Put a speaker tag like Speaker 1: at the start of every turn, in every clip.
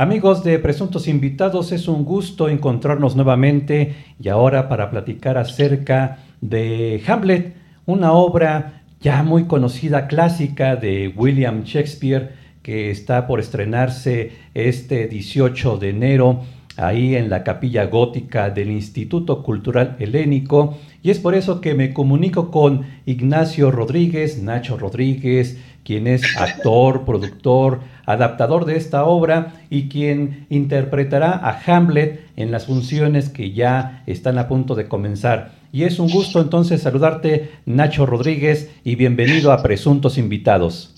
Speaker 1: Amigos de Presuntos Invitados, es un gusto encontrarnos nuevamente y ahora para platicar acerca de Hamlet, una obra ya muy conocida, clásica de William Shakespeare, que está por estrenarse este 18 de enero ahí en la capilla gótica del Instituto Cultural Helénico. Y es por eso que me comunico con Ignacio Rodríguez, Nacho Rodríguez, quien es actor, productor, adaptador de esta obra y quien interpretará a Hamlet en las funciones que ya están a punto de comenzar. Y es un gusto entonces saludarte, Nacho Rodríguez, y bienvenido a Presuntos Invitados.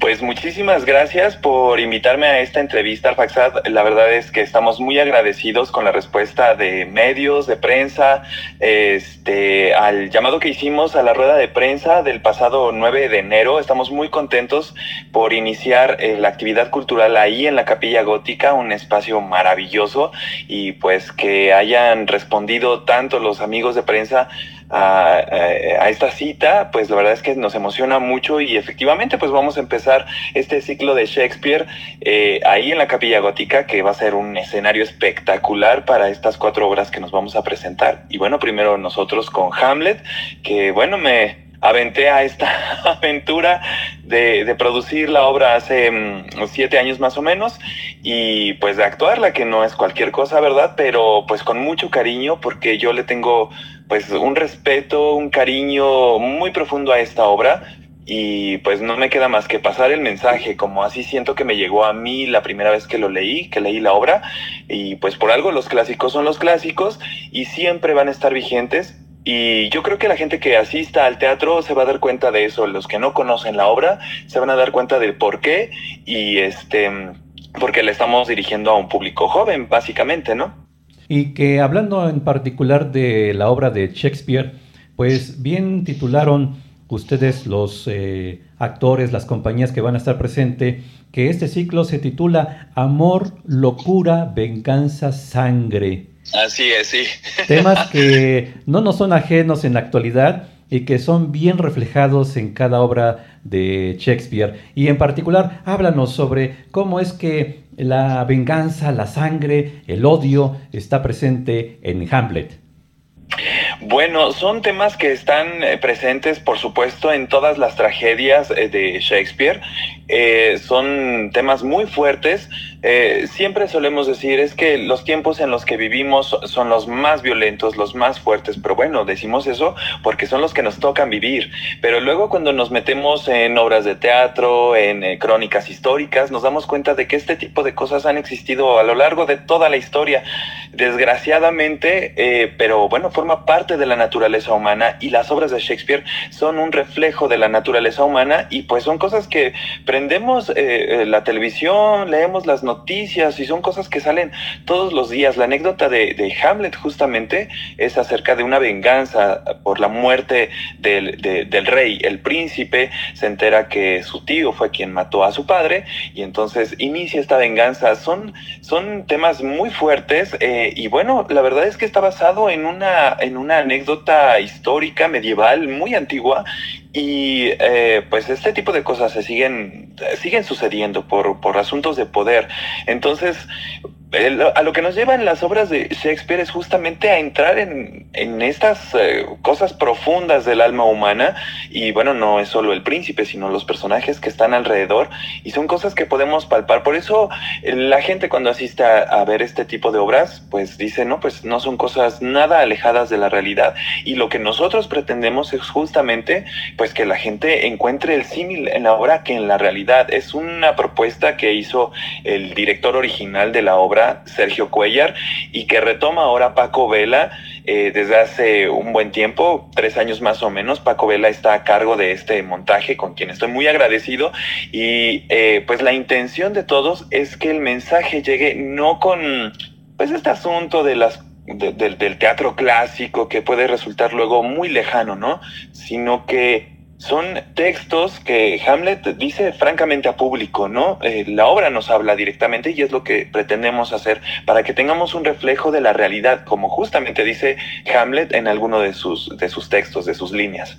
Speaker 2: Pues muchísimas gracias por invitarme a esta entrevista, Alfaxad. La verdad es que estamos muy agradecidos con la respuesta de medios, de prensa, este, al llamado que hicimos a la rueda de prensa del pasado 9 de enero. Estamos muy contentos por iniciar eh, la actividad cultural ahí en la Capilla Gótica, un espacio maravilloso y pues que hayan respondido tanto los amigos de prensa a, esta cita, pues la verdad es que nos emociona mucho y efectivamente pues vamos a empezar este ciclo de Shakespeare eh, ahí en la capilla gótica que va a ser un escenario espectacular para estas cuatro obras que nos vamos a presentar. Y bueno, primero nosotros con Hamlet, que bueno, me, aventé a esta aventura de, producir la obra hace mm, siete años más o menos y pues de actuarla, que no es cualquier cosa, ¿verdad? Pero pues con mucho cariño porque yo le tengo pues un respeto, un cariño muy profundo a esta obra y pues no me queda más que pasar el mensaje, como así siento que me llegó a mí la primera vez que lo leí, que leí la obra y pues por algo los clásicos son los clásicos y siempre van a estar vigentes y yo creo que la gente que asista al teatro se va a dar cuenta de eso. Los que no conocen la obra se van a dar cuenta del por qué y este, porque le estamos dirigiendo a un público joven, básicamente, ¿no?
Speaker 1: Y que hablando en particular de la obra de Shakespeare, pues bien titularon ustedes los eh, actores, las compañías que van a estar presentes, que este ciclo se titula Amor, Locura, Venganza, Sangre.
Speaker 2: Así es, sí.
Speaker 1: Temas que no nos son ajenos en la actualidad y que son bien reflejados en cada obra de Shakespeare. Y en particular, háblanos sobre cómo es que la venganza, la sangre, el odio está presente en Hamlet.
Speaker 2: Bueno, son temas que están eh, presentes, por supuesto, en todas las tragedias eh, de Shakespeare. Eh, son temas muy fuertes. siempre solemos decir es que los tiempos en los que vivimos son los más violentos, los más fuertes, pero bueno, decimos eso porque son los que nos tocan vivir. Pero luego cuando nos metemos en obras de teatro, en crónicas históricas, nos damos cuenta de que este tipo de cosas han existido a lo largo de toda la historia. Desgraciadamente, pero bueno, forma parte de la naturaleza humana y las obras de Shakespeare son un reflejo de la naturaleza humana y pues son cosas que prendemos eh, eh, la televisión, leemos las noticias y son cosas que salen todos los días. La anécdota de, Hamlet justamente es acerca de una venganza por la muerte del, rey. El príncipe se entera que su tío fue quien mató a su padre y entonces inicia esta venganza. Son, son temas muy fuertes eh, y bueno, la verdad es que está basado en una, en una anécdota histórica, medieval, muy antigua, y eh, pues este tipo de cosas se siguen, siguen sucediendo por, por asuntos de poder. Entonces, a lo que nos llevan las obras de Shakespeare es justamente a entrar en, estas eh, cosas profundas del alma humana y bueno, no es solo el príncipe, sino los personajes que están alrededor y son cosas que podemos palpar. Por eso eh, la gente cuando asiste a, ver este tipo de obras, pues dice, no, pues no son cosas nada alejadas de la realidad y lo que nosotros pretendemos es justamente pues que la gente encuentre el símil en la obra que en la realidad. Es una propuesta que hizo el director original de la obra Sergio Cuellar, y que retoma ahora Paco Vela eh, desde hace un buen tiempo, tres años más o menos. Paco Vela está a cargo de este montaje, con quien estoy muy agradecido, y eh, pues la intención de todos es que el mensaje llegue no con pues este asunto del teatro clásico que puede resultar luego muy lejano, ¿no? Sino que son textos que Hamlet dice francamente a público, ¿no? Eh, la obra nos habla directamente y es lo que pretendemos hacer para que tengamos un reflejo de la realidad, como justamente dice Hamlet en alguno de sus, de sus textos, de sus líneas.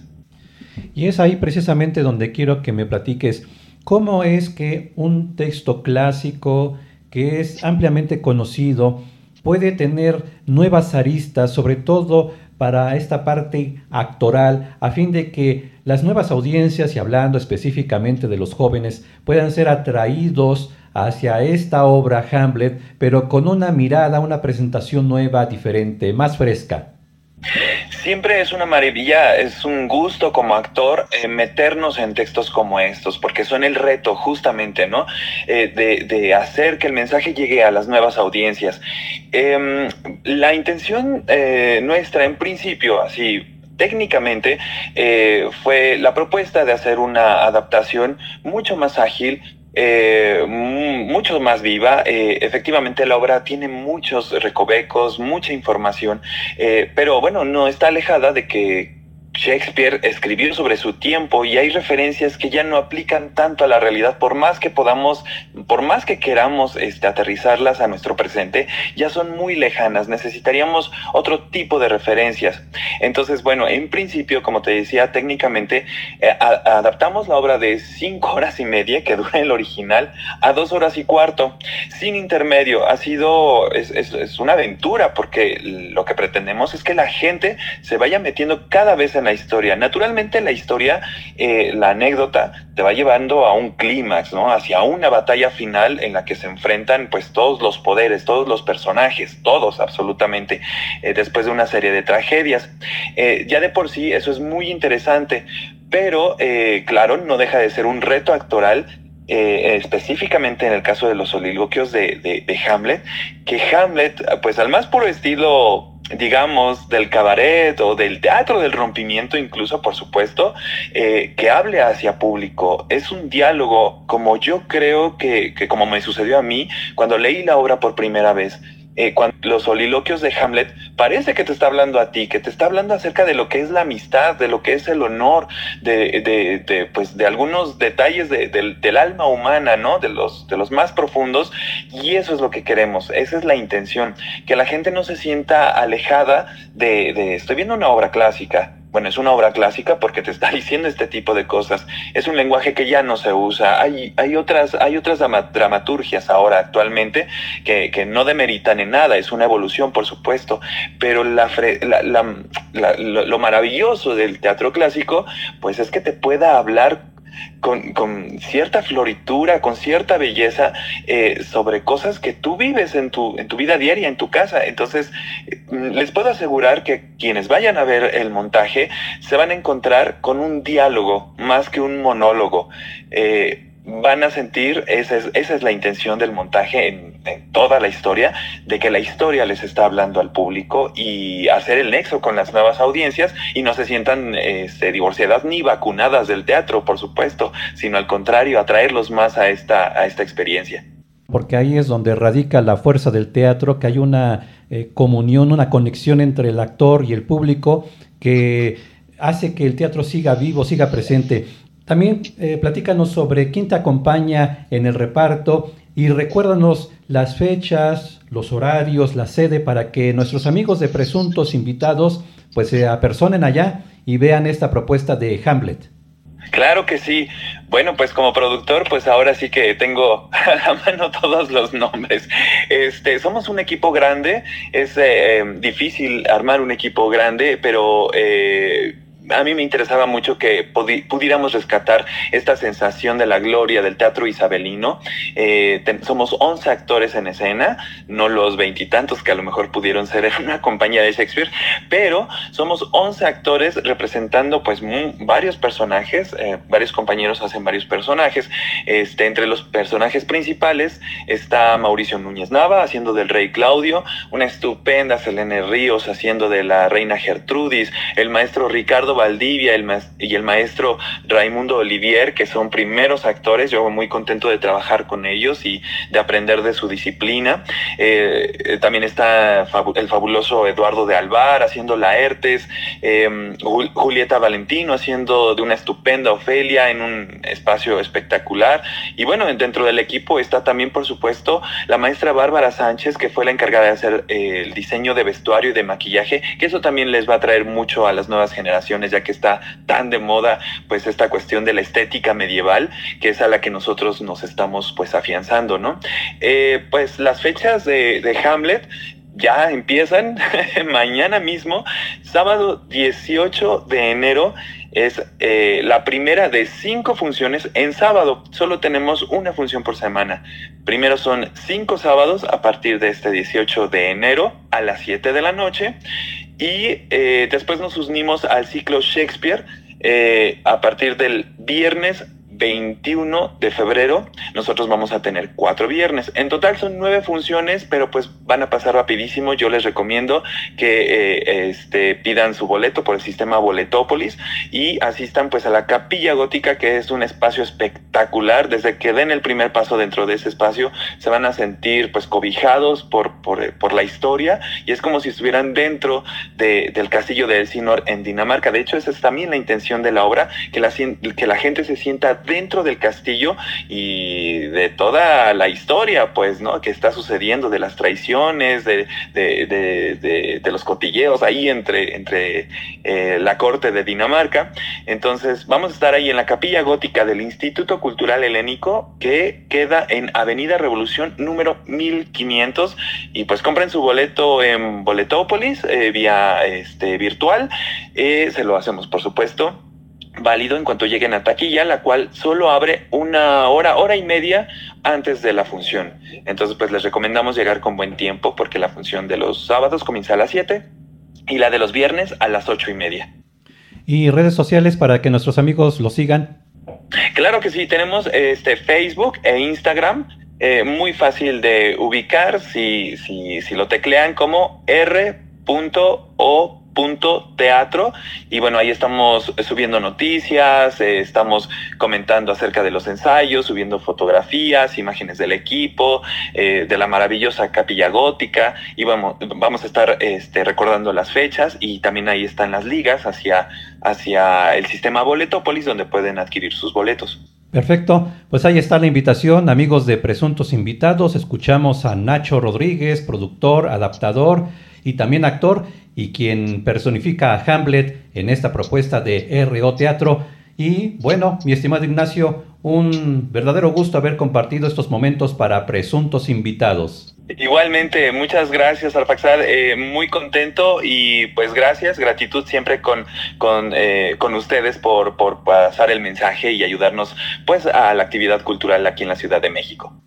Speaker 1: Y es ahí precisamente donde quiero que me platiques cómo es que un texto clásico que es ampliamente conocido, puede tener nuevas aristas, sobre todo para esta parte actoral, a fin de que las nuevas audiencias, y hablando específicamente de los jóvenes, puedan ser atraídos hacia esta obra Hamlet, pero con una mirada, una presentación nueva, diferente, más fresca.
Speaker 2: Siempre es una maravilla, es un gusto como actor eh, meternos en textos como estos, porque son el reto justamente, ¿no? Eh, de, hacer que el mensaje llegue a las nuevas audiencias. Em, la intención eh, nuestra, en principio, así técnicamente fue la propuesta de hacer una adaptación mucho más ágil, eh, mucho más viva. Eh, efectivamente, la obra tiene muchos recovecos, mucha información, eh, pero bueno, no está alejada de que Shakespeare escribió sobre su tiempo y hay referencias que ya no aplican tanto a la realidad, por más que podamos, por más que queramos este, aterrizarlas a nuestro presente, ya son muy lejanas, necesitaríamos otro tipo de referencias. Entonces, bueno, en principio, como te decía, técnicamente eh, adaptamos la obra de cinco horas y media, que dura el original, a dos horas y cuarto, sin intermedio. Ha sido, es, es una aventura, porque lo que pretendemos es que la gente se vaya metiendo cada vez en la historia. Naturalmente la historia, eh, la anécdota, te va llevando a un clímax, ¿no? Hacia una batalla final en la que se enfrentan pues todos los poderes, todos los personajes, todos absolutamente, eh, después de una serie de tragedias. Eh, ya de por sí eso es muy interesante, pero claro, no deja de ser un reto actoral específicamente en el caso de los soliloquios de, de, Hamlet, que Hamlet, pues al más puro estilo digamos, del cabaret o del teatro del rompimiento, incluso, por supuesto, eh, que hable hacia público. Es un diálogo como yo creo que, que, como me sucedió a mí cuando leí la obra por primera vez. Eh, cuando los soliloquios de Hamlet parece que te está hablando a ti, que te está hablando acerca de lo que es la amistad, de lo que es el honor, de, de, de pues, de algunos detalles del alma humana, ¿no? De los, de los más profundos. Y eso es lo que queremos, esa es la intención, que la gente no se sienta alejada de, de estoy viendo una obra clásica, bueno, es una obra clásica porque te está diciendo este tipo de cosas. Es un lenguaje que ya no se usa. Hay, hay otras, hay otras dramaturgias ahora actualmente que, que, no demeritan en nada. Es una evolución, por supuesto. Pero la, lo maravilloso del teatro clásico, pues es que te pueda hablar con, cierta floritura, con cierta belleza eh, sobre cosas que tú vives en tu, en tu vida diaria, en tu casa. Entonces, mm, les puedo asegurar que quienes vayan a ver el montaje se van a encontrar con un diálogo más que un monólogo. Eh, van a sentir, esa es, esa es la intención del montaje en, toda la historia, de que la historia les está hablando al público y hacer el nexo con las nuevas audiencias y no se sientan este, divorciadas ni vacunadas del teatro, por supuesto, sino al contrario, atraerlos más a esta, a esta experiencia.
Speaker 1: Porque ahí es donde radica la fuerza del teatro, que hay una eh, comunión, una conexión entre el actor y el público que hace que el teatro siga vivo, siga presente. También eh, platícanos sobre quién te acompaña en el reparto y recuérdanos las fechas, los horarios, la sede para que nuestros amigos de presuntos invitados pues se apersonen allá y vean esta propuesta de Hamlet.
Speaker 2: Claro que sí. Bueno, pues como productor, pues ahora sí que tengo a la mano todos los nombres. Este, somos un equipo grande. Es eh, eh, difícil armar un equipo grande, pero a mí me interesaba mucho que pudiéramos rescatar esta sensación de la gloria del teatro isabelino. Eh, somos 11 actores en escena, no los veintitantos que a lo mejor pudieron ser una compañía de Shakespeare, pero somos 11 actores representando pues varios personajes, eh, varios compañeros hacen varios personajes. Este, entre los personajes principales está Mauricio Núñez Nava haciendo del rey Claudio, una estupenda Selene Ríos haciendo de la reina Gertrudis, el maestro Ricardo Valdivia y el maestro Raimundo Olivier, que son primeros actores. Yo muy contento de trabajar con ellos y de aprender de su disciplina. Eh, eh, también está el fabuloso Eduardo de Alvar haciendo Laertes, eh, Julieta Valentino haciendo de una estupenda Ofelia en un espacio espectacular. Y bueno, dentro del equipo está también, por supuesto, la maestra Bárbara Sánchez, que fue la encargada de hacer el diseño de vestuario y de maquillaje, que eso también les va a traer mucho a las nuevas generaciones ya que está tan de moda pues esta cuestión de la estética medieval, que es a la que nosotros nos estamos pues afianzando, ¿no? Eh, pues las fechas de, de Hamlet ya empiezan mañana mismo, sábado 18 de enero. Es eh, la primera de cinco funciones en sábado. Solo tenemos una función por semana. Primero son cinco sábados a partir de este 18 de enero a las 7 de la noche. Y eh, después nos unimos al ciclo Shakespeare eh, a partir del viernes 21 de febrero nosotros vamos a tener cuatro viernes. En total son nueve funciones, pero pues van a pasar rapidísimo. Yo les recomiendo que eh, este, pidan su boleto por el sistema Boletópolis y asistan pues a la Capilla Gótica, que es un espacio espectacular. Desde que den el primer paso dentro de ese espacio, se van a sentir pues cobijados por, por, por la historia y es como si estuvieran dentro de, del castillo de Elsinor en Dinamarca. De hecho, esa es también la intención de la obra, que la, que la gente se sienta dentro del castillo y de toda la historia, pues, ¿no? Que está sucediendo, de las traiciones, de, de, de, los cotilleos ahí entre, entre eh, la corte de Dinamarca. Entonces, vamos a estar ahí en la capilla gótica del Instituto Cultural Helénico, que queda en Avenida Revolución número 1500. Y pues compren su boleto en Boletópolis eh, vía este, virtual. Eh, se lo hacemos, por supuesto válido en cuanto lleguen a taquilla, la cual solo abre una hora, hora y media antes de la función. Entonces, pues les recomendamos llegar con buen tiempo porque la función de los sábados comienza a las 7 y la de los viernes a las ocho y media.
Speaker 1: ¿Y redes sociales para que nuestros amigos lo sigan?
Speaker 2: Claro que sí, tenemos este Facebook e Instagram. Eh, muy fácil de ubicar si, si, si lo teclean como r.o punto teatro. Y bueno ahí estamos subiendo noticias eh, estamos comentando acerca de los ensayos subiendo fotografías imágenes del equipo eh, de la maravillosa capilla gótica. Y vamos vamos a estar este, recordando las fechas. Y también ahí están las ligas hacia hacia el sistema Boletópolis donde pueden adquirir sus boletos.
Speaker 1: Perfecto, pues ahí está la invitación, amigos de presuntos invitados. Escuchamos a Nacho Rodríguez, productor, adaptador y también actor, y quien personifica a Hamlet en esta propuesta de RO Teatro. Y bueno, mi estimado Ignacio, un verdadero gusto haber compartido estos momentos para presuntos invitados.
Speaker 2: Igualmente, muchas gracias Arfaxad, eh, muy contento y pues gracias, gratitud siempre con, con, eh, con ustedes por, por pasar el mensaje y ayudarnos pues a la actividad cultural aquí en la Ciudad de México.